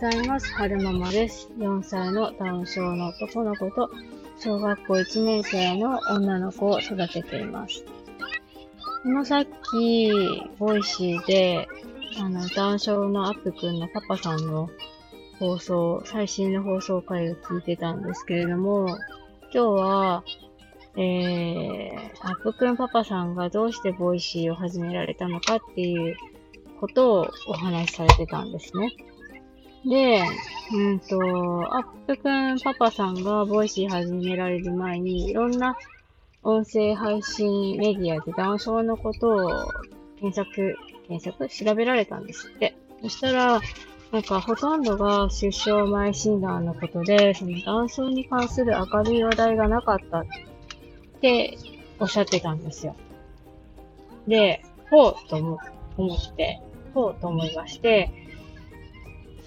ざいます。はるままです。4歳のダウン症の男の子と、小学校1年生の女の子を育てています。このさっき、ボイシーで、あの、ダウン症のアップくんのパパさんの放送、最新の放送回を聞いてたんですけれども、今日は、えー、アップくんパパさんがどうしてボイシーを始められたのかっていうことをお話しされてたんですね。で、うんと、アップくんパパさんがボイシー始められる前に、いろんな音声配信メディアでダウン症のことを検索、検索？調べられたんですって。そしたら、なんかほとんどが出生前診断のことで、そのダウン症に関する明るい話題がなかったっておっしゃってたんですよ。で、ほうと思って、ほうと思いまして、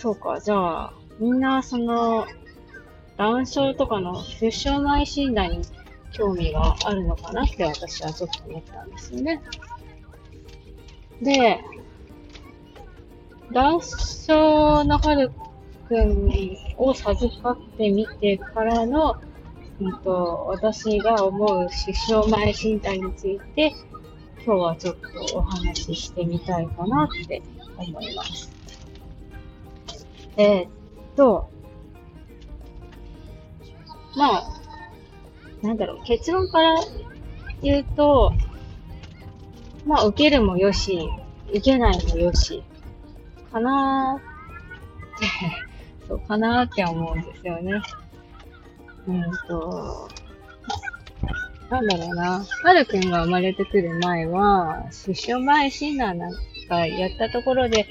そうか、じゃあ、みんなその、ダウン症とかの出生前診断に興味があるのかなって私はちょっと思ったんですよね。で、ダウン症のはるくんを授かってみてからの、うんと、私が思う出生前診断について、今日はちょっとお話ししてみたいかなって思います。えー、っと、まあ、なんだろう、結論から言うと、まあ、受けるもよし、受けないもよし、かなーって、そうかなーって思うんですよね。うんと、なんだろうな。はるくんが生まれてくる前は、出生前診断なんかやったところで、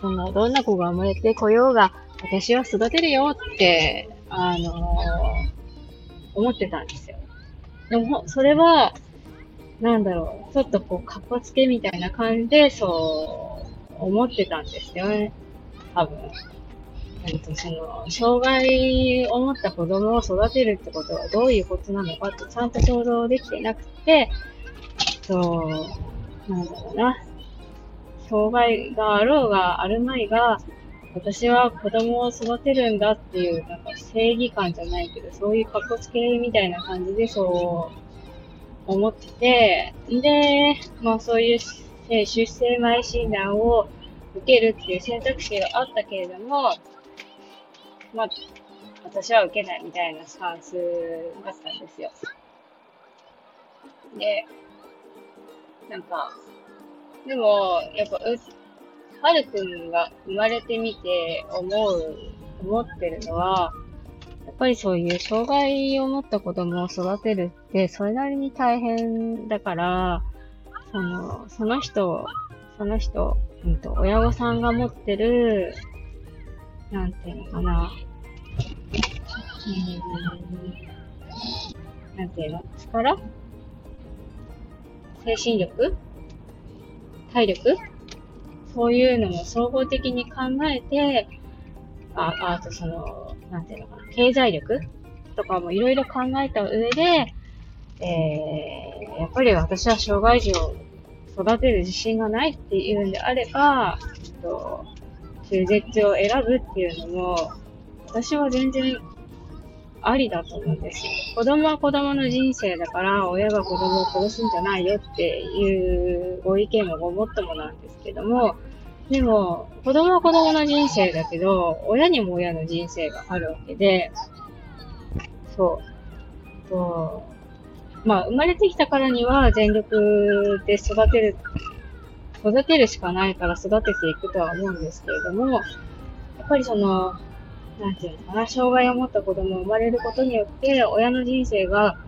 その、どんな子が生まれてこようが、私は育てるよって、あのー、思ってたんですよ。でも、それは、なんだろう、ちょっとこう、かっこつけみたいな感じで、そう思ってたんですよね。多分。えっと、その、障害を持った子供を育てるってことはどういうことなのかってちゃんと想像できてなくて、そう、なんだろうな。障害があろうがあるまいが、私は子供を育てるんだっていう、なんか正義感じゃないけど、そういう格好つけみたいな感じでそう思ってて、で、まあそういう出生前診断を受けるっていう選択肢があったけれども、まあ、私は受けないみたいなスタンスだったんですよ。で、なんか、でも、やっぱ、う、はるくんが生まれてみて思う、思ってるのは、やっぱりそういう障害を持った子供を育てるって、それなりに大変だから、その、その人、その人、うんと、親御さんが持ってる、なんていうのかな、うん、なんていうの？力？精神力？体力？そういうのも総合的に考えて、ああとその、なんていうのかな、経済力？とかもいろいろ考えた上で、えー、やっぱり私は障害児を育てる自信がないっていうんであれば、ちょっと、中絶を選ぶっていうのも、私は全然ありだと思うんですよ。子供は子供の人生だから、親が子供を殺すんじゃないよっていうご意見もごもっともなんですけども、でも、子供は子供の人生だけど、親にも親の人生があるわけで、そう。とまあ、生まれてきたからには全力で育てる、育てるしかないから育てていくとは思うんですけれども、やっぱりその、なんていうのかな、障害を持った子供が生まれることによって、親の人生が、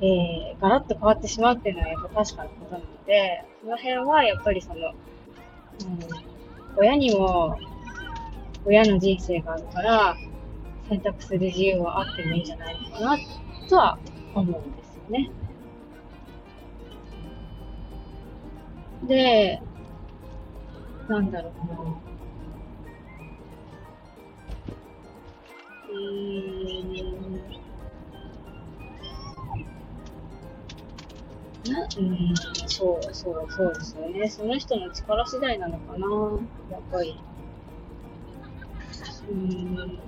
えー、ガラッと変わってしまうっていうのはやっぱ確かなことなので、その辺はやっぱりその、うん、親にも、親の人生があるから、選択する自由はあってもいいんじゃないのかな、とは思うんですよね。で、なんだろうな。な、うん、そう、そう、そうですよね。その人の力次第なのかな、やっぱり。うん。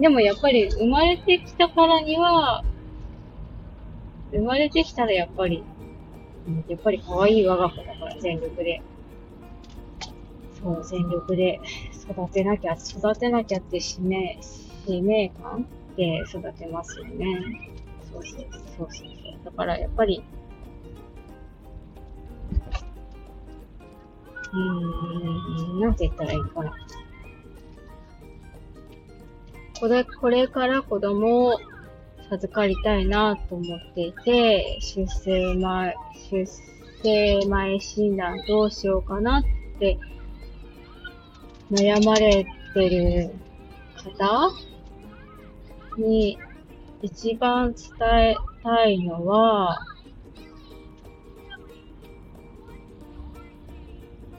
でもやっぱり生まれてきたからには、生まれてきたらやっぱり、やっぱり可愛い我が子だから全力で。そう、全力で育てなきゃ、育てなきゃって使命、使命感で育てますよね。そうそう、そうそう。だからやっぱり、うーん、なんて言ったらいいかな。これ、これから子供を授かりたいなと思っていて、出生前、出生前診断どうしようかなって悩まれてる方に一番伝えたいのは、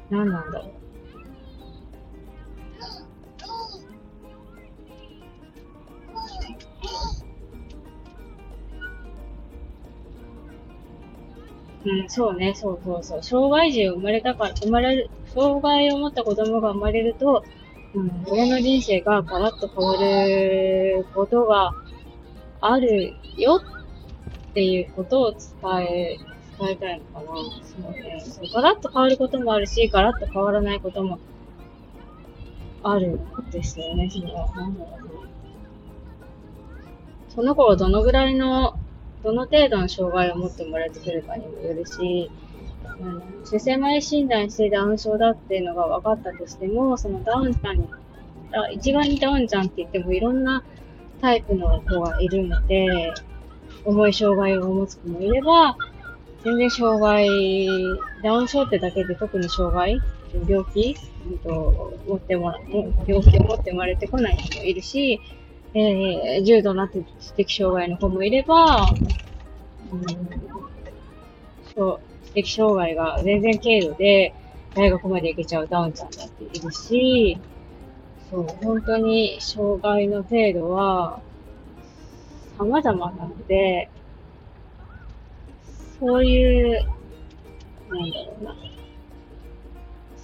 何なんだろう。うん、そうね、そうそうそう。障害児生まれたから、生まれる、障害を持った子供が生まれると、親の人生がガラッと変わることがあるよっていうことを伝え、伝えたいのかな。そうね。そうガラッと変わることもあるし、ガラッと変わらないこともあるん。ですよね。その、なん。だろう。その子がどのぐらいのどの程度の障害を持ってもらえてくるかにもよるし、うん、出生前診断してダウン症だっていうのが分かったとしても、そのダウンちゃんに、あ一概にダウンちゃんって言ってもいろんなタイプの子がいるので、重い障害を持つ子もいれば、全然障害、ダウン症ってだけで特に障害、病気、うんと、持ってもら、病気を持って生まれてこない人もいるし、えー、重度な知的障害の子もいれば、うん、そう。的障害が全然軽度で大学まで行けちゃうダウンちゃんだっているし、そう、本当に障害の程度は様々なので、そういう、なんだろうな、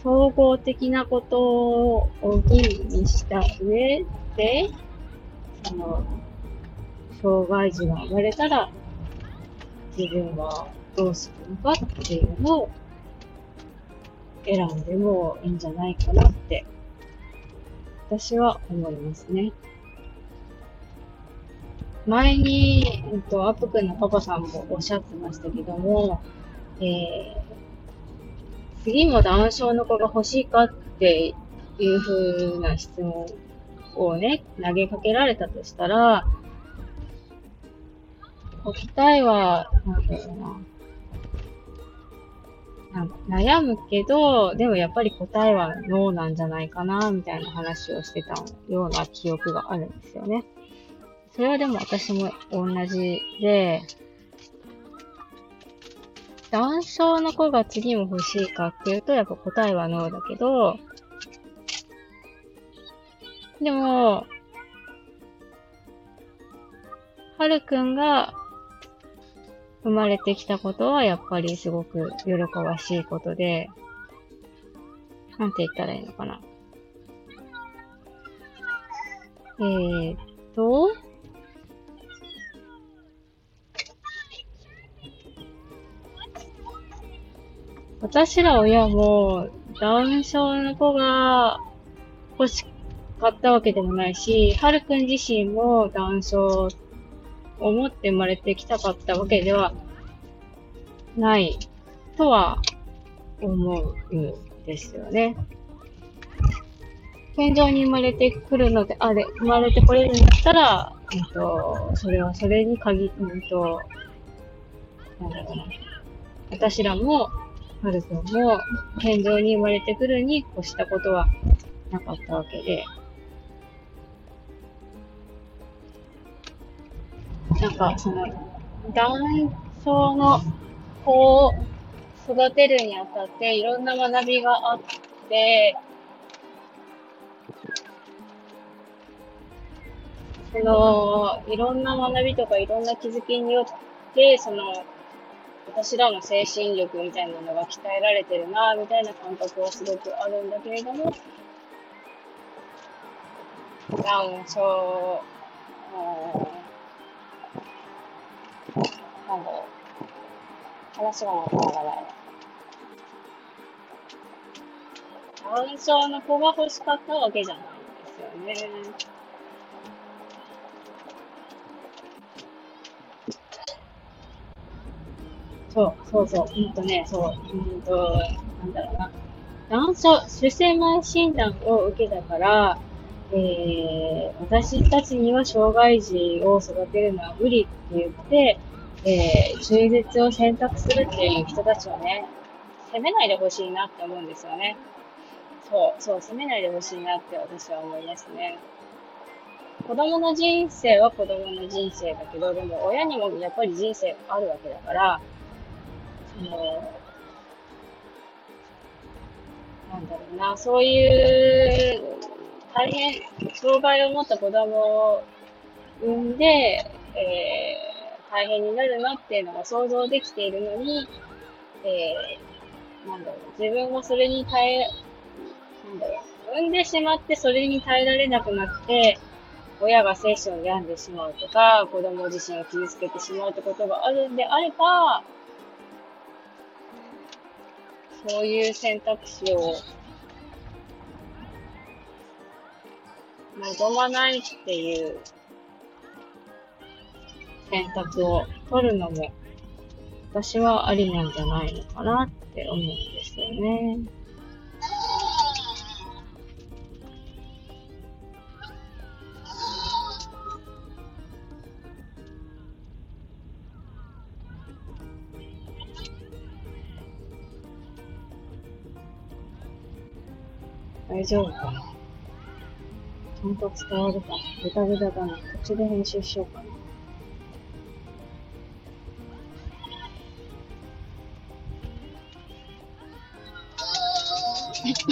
総合的なことを吟味にした上で、その、障害児が生まれたら、自分はどうするのかっていうのを選んでもいいんじゃないかなって、私は思いますね。前に、えっと、アップくんのパパさんもおっしゃってましたけども、えー、次もダウン症の子が欲しいかっていう風な質問をね、投げかけられたとしたら、答えは、なんだろうな。悩むけど、でもやっぱり答えはノーなんじゃないかな、みたいな話をしてたような記憶があるんですよね。それはでも私も同じで、男性の子が次も欲しいかっていうと、やっぱ答えはノーだけど、でも、はるくんが生まれてきたことはやっぱりすごく喜ばしいことで、なんて言ったらいいのかな。えー、っと、私ら親もダウン症の子が欲し買ったわけでもないし、はるくん自身もダウン症持って生まれてきたかったわけではないとは思うんですよね。健常に生まれてくるので、あれ、生まれてこれるんだったら、えっと、それはそれに限、うんと、なんだろうな。私らも、はるくんも、健常に生まれてくるに越したことはなかったわけで、なんか、その、男性の子を育てるにあたっていろんな学びがあって、その、いろんな学びとかいろんな気づきによって、その、私らの精神力みたいなのが鍛えられてるな、みたいな感覚はすごくあるんだけれども、ダウン症、なんだろう。話がまとまらない。ダウン症の子が欲しかったわけじゃないんですよね。そう、そうそう、うんとね、そう、うんと、なんだろうな。ダウン症、出生前診断を受けたから、えー、私たちには障害児を育てるのは無理って言って、えー、中絶を選択するっていう人たちをね、責めないでほしいなって思うんですよね。そう、そう、責めないでほしいなって私は思いますね。子供の人生は子供の人生だけど、でも親にもやっぱり人生あるわけだから、その、なんだろうな、そういう大変、障害を持った子供を産んで、えー、大変になるなっていうのが想像できているのに、えー、なんだろう、自分もそれに耐え、なんだろう、産んでしまってそれに耐えられなくなって、親が精神を病んでしまうとか、子供自身を傷つけてしまうってことがあるんであれば、そういう選択肢を望まないっていう選択を取るのも、私はありなんじゃないのかなって思うんですよね。大丈夫かなちゃんと伝わるかな。ぐだぐだだな。こっちで編集しようかな。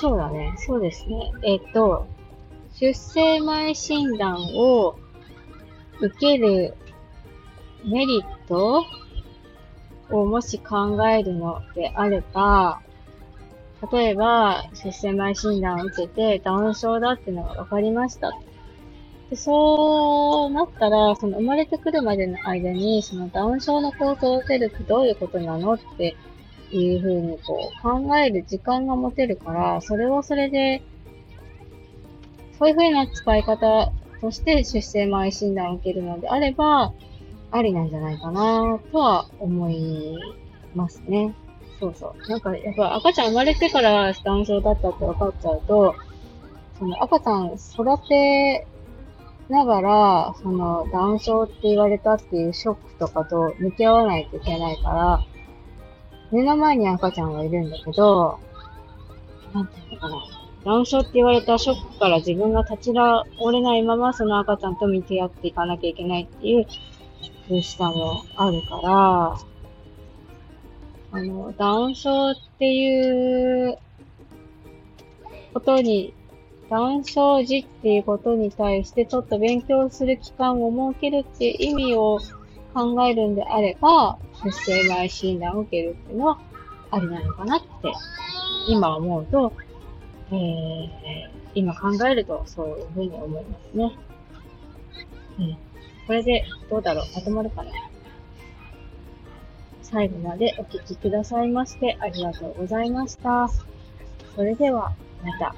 そうだね。そうですね。えっと、出生前診断を受けるメリットをもし考えるのであれば、例えば、出生前診断を受けて、ダウン症だっていうのが分かりました。で、そうなったら、その生まれてくるまでの間に、そのダウン症の子を育てるってどういうことなのっていうふうにこう考える時間が持てるから、それはそれで、そういうふうな使い方として出生前診断を受けるのであれば、ありなんじゃないかなとは思いますね。そうそう。なんか、やっぱ赤ちゃん生まれてからダウン症だったって分かっちゃうと、その赤ちゃん育てながら、そのダウン症って言われたっていうショックとかと向き合わないといけないから、目の前に赤ちゃんがいるんだけど、なんていうのかな。ダウン症って言われたショックから自分が立ち直れないままその赤ちゃんと向き合っていかなきゃいけないっていう苦しさもあるから、あの、ダウン症っていうことに、ダウン症児っていうことに対してちょっと勉強する期間を設けるっていう意味を考えるんであれば、出生前診断を受けるっていうのはありなのかなって、今思うと、えー、今考えるとそういうふうに思いますね。うん。これでどうだろう？まとまるかな？最後までお聞きくださいましてありがとうございました。それでは、また。